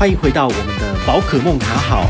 欢迎回到我们的宝可梦卡好。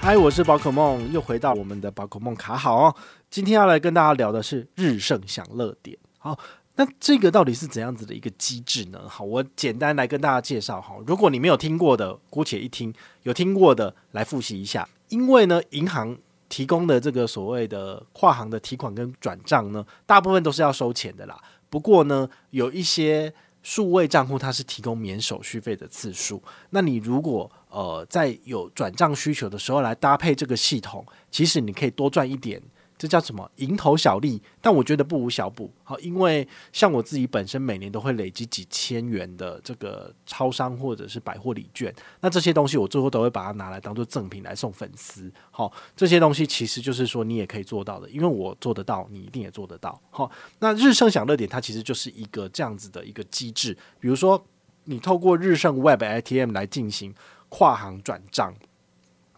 嗨，我是宝可梦，又回到我们的宝可梦卡好哦。今天要来跟大家聊的是日盛享乐点。好，那这个到底是怎样子的一个机制呢？好，我简单来跟大家介绍哈。如果你没有听过的，姑且一听；有听过的，来复习一下。因为呢，银行提供的这个所谓的跨行的提款跟转账呢，大部分都是要收钱的啦。不过呢，有一些数位账户它是提供免手续费的次数。那你如果呃在有转账需求的时候来搭配这个系统，其实你可以多赚一点。这叫什么蝇头小利？但我觉得不无小补。好，因为像我自己本身每年都会累积几千元的这个超商或者是百货礼券，那这些东西我最后都会把它拿来当做赠品来送粉丝。好，这些东西其实就是说你也可以做到的，因为我做得到，你一定也做得到。好，那日盛享乐点它其实就是一个这样子的一个机制，比如说你透过日盛 Web ATM 来进行跨行转账，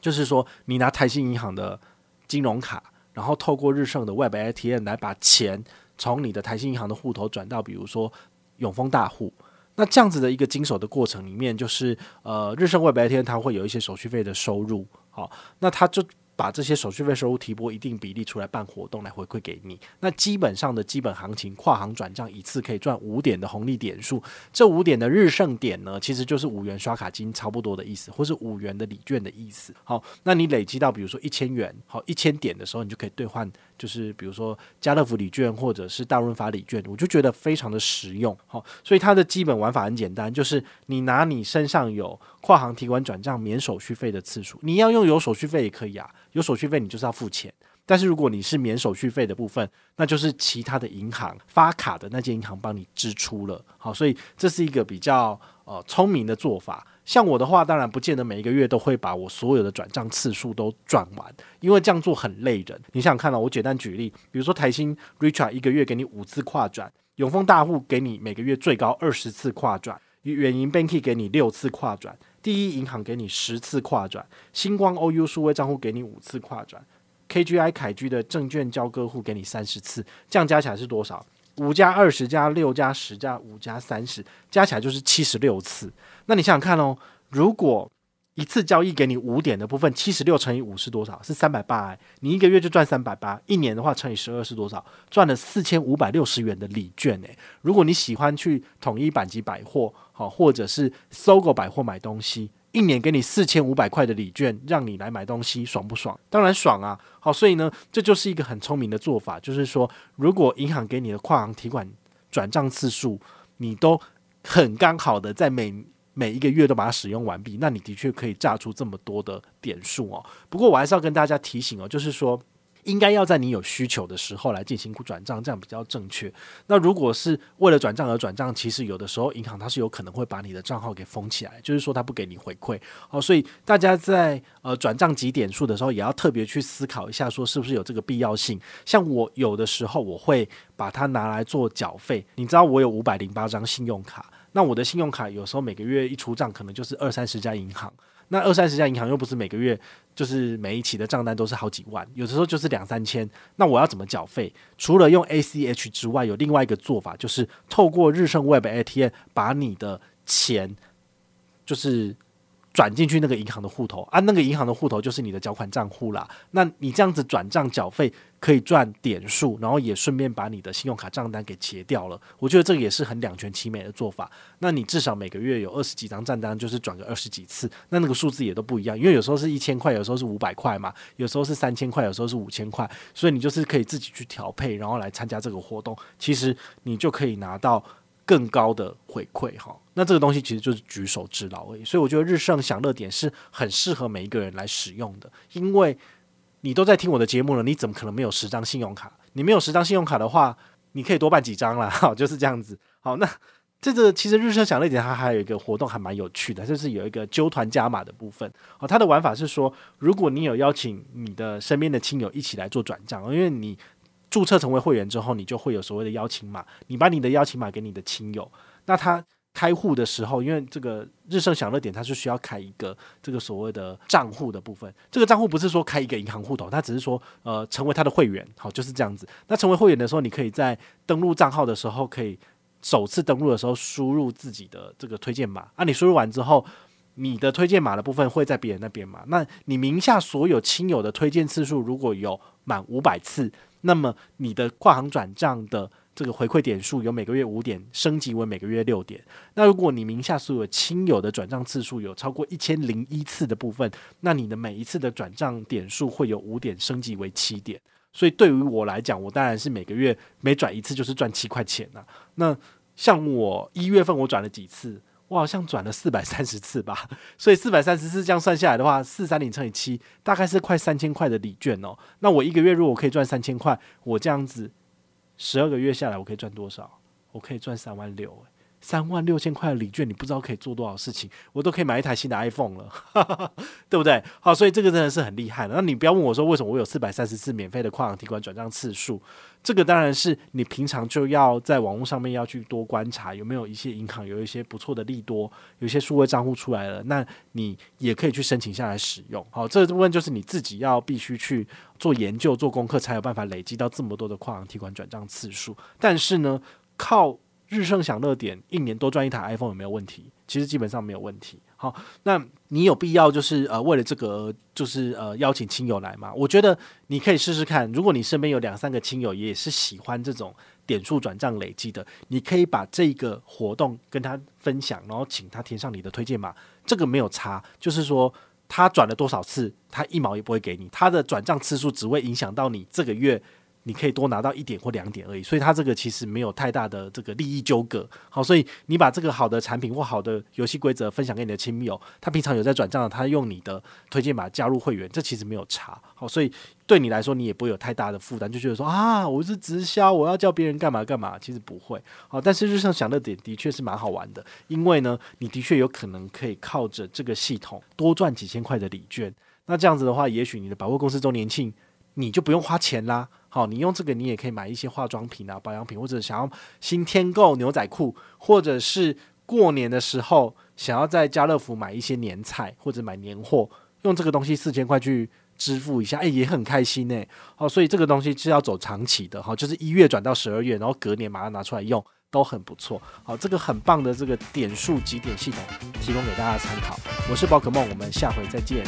就是说你拿台新银行的金融卡。然后透过日盛的 Web ATM 来把钱从你的台新银行的户头转到，比如说永丰大户。那这样子的一个经手的过程里面，就是呃，日盛 Web ATM 它会有一些手续费的收入，好，那它就。把这些手续费收入提拨一定比例出来办活动来回馈给你，那基本上的基本行情跨行转账一次可以赚五点的红利点数，这五点的日盛点呢，其实就是五元刷卡金差不多的意思，或是五元的礼券的意思。好，那你累积到比如说一千元，好一千点的时候，你就可以兑换，就是比如说家乐福礼券或者是大润发礼券，我就觉得非常的实用。好，所以它的基本玩法很简单，就是你拿你身上有跨行提款转账免手续费的次数，你要用有手续费也可以啊。有手续费，你就是要付钱。但是如果你是免手续费的部分，那就是其他的银行发卡的那间银行帮你支出了。好，所以这是一个比较呃聪明的做法。像我的话，当然不见得每一个月都会把我所有的转账次数都赚完，因为这样做很累人。你想想看哦，我简单举例，比如说台新 Richard 一个月给你五次跨转，永丰大户给你每个月最高二十次跨转，远银 Banky 给你六次跨转。第一银行给你十次跨转，星光 OU 数位账户给你五次跨转，KGI 凯居的证券交割户给你三十次，这样加起来是多少？五加二十加六加十加五加三十，加起来就是七十六次。那你想想看哦，如果一次交易给你五点的部分，七十六乘以五是多少？是三百八。你一个月就赚三百八，一年的话乘以十二是多少？赚了四千五百六十元的礼券诶。如果你喜欢去统一阪急百货，好，或者是搜狗百货买东西，一年给你四千五百块的礼券，让你来买东西，爽不爽？当然爽啊！好，所以呢，这就是一个很聪明的做法，就是说，如果银行给你的跨行提款转账次数，你都很刚好的在每每一个月都把它使用完毕，那你的确可以榨出这么多的点数哦。不过我还是要跟大家提醒哦，就是说应该要在你有需求的时候来进行转账，这样比较正确。那如果是为了转账而转账，其实有的时候银行它是有可能会把你的账号给封起来，就是说它不给你回馈哦。所以大家在呃转账几点数的时候，也要特别去思考一下，说是不是有这个必要性。像我有的时候我会把它拿来做缴费，你知道我有五百零八张信用卡。那我的信用卡有时候每个月一出账，可能就是二三十家银行。那二三十家银行又不是每个月，就是每一期的账单都是好几万，有的时候就是两三千。那我要怎么缴费？除了用 ACH 之外，有另外一个做法，就是透过日盛 Web ATM 把你的钱，就是。转进去那个银行的户头啊，那个银行的户头就是你的缴款账户啦。那你这样子转账缴费可以赚点数，然后也顺便把你的信用卡账单给结掉了。我觉得这个也是很两全其美的做法。那你至少每个月有二十几张账单，就是转个二十几次，那那个数字也都不一样。因为有时候是一千块，有时候是五百块嘛，有时候是三千块，有时候是五千块，所以你就是可以自己去调配，然后来参加这个活动。其实你就可以拿到更高的回馈哈。那这个东西其实就是举手之劳而已，所以我觉得日盛享乐点是很适合每一个人来使用的，因为你都在听我的节目了，你怎么可能没有十张信用卡？你没有十张信用卡的话，你可以多办几张啦，好，就是这样子。好，那这个其实日盛享乐点它还有一个活动还蛮有趣的，就是有一个揪团加码的部分。好，它的玩法是说，如果你有邀请你的身边的亲友一起来做转账，因为你注册成为会员之后，你就会有所谓的邀请码，你把你的邀请码给你的亲友，那他。开户的时候，因为这个日盛享乐点，它是需要开一个这个所谓的账户的部分。这个账户不是说开一个银行户头，它只是说呃成为他的会员，好，就是这样子。那成为会员的时候，你可以在登录账号的时候可以首次登录的时候输入自己的这个推荐码，啊，你输入完之后，你的推荐码的部分会在别人那边嘛？那你名下所有亲友的推荐次数如果有满五百次，那么你的跨行转账的这个回馈点数由每个月五点升级为每个月六点。那如果你名下所有亲友的转账次数有超过一千零一次的部分，那你的每一次的转账点数会有五点升级为七点。所以对于我来讲，我当然是每个月每转一次就是赚七块钱呐、啊。那像我一月份我转了几次，我好像转了四百三十次吧。所以四百三十次这样算下来的话，四三零乘以七，大概是快三千块的礼券哦。那我一个月如果可以赚三千块，我这样子十二个月下来，我可以赚多少？我可以赚三万六诶。三万六千块的礼券，你不知道可以做多少事情，我都可以买一台新的 iPhone 了，对不对？好，所以这个真的是很厉害的。那你不要问我说为什么我有四百三十次免费的跨行提款转账次数，这个当然是你平常就要在网络上面要去多观察有没有一些银行有一些不错的利多，有些数位账户出来了，那你也可以去申请下来使用。好，这个部分就是你自己要必须去做研究、做功课，才有办法累积到这么多的跨行提款转账次数。但是呢，靠日盛享乐点一年多赚一台 iPhone 有没有问题？其实基本上没有问题。好，那你有必要就是呃为了这个就是呃邀请亲友来吗？我觉得你可以试试看。如果你身边有两三个亲友也是喜欢这种点数转账累积的，你可以把这个活动跟他分享，然后请他填上你的推荐码。这个没有差，就是说他转了多少次，他一毛也不会给你，他的转账次数只会影响到你这个月。你可以多拿到一点或两点而已，所以它这个其实没有太大的这个利益纠葛。好，所以你把这个好的产品或好的游戏规则分享给你的亲友，他平常有在转账，他用你的推荐码加入会员，这其实没有差。好，所以对你来说，你也不会有太大的负担，就觉得说啊，我是直销，我要叫别人干嘛干嘛，其实不会。好，但是日盛享乐点的确是蛮好玩的，因为呢，你的确有可能可以靠着这个系统多赚几千块的礼券。那这样子的话，也许你的百货公司周年庆，你就不用花钱啦。好，你用这个，你也可以买一些化妆品啊、保养品，或者想要新添购牛仔裤，或者是过年的时候想要在家乐福买一些年菜或者买年货，用这个东西四千块去支付一下，诶，也很开心诶。好，所以这个东西是要走长期的，好，就是一月转到十二月，然后隔年马上拿出来用，都很不错。好，这个很棒的这个点数集点系统，提供给大家参考。我是宝可梦，我们下回再见。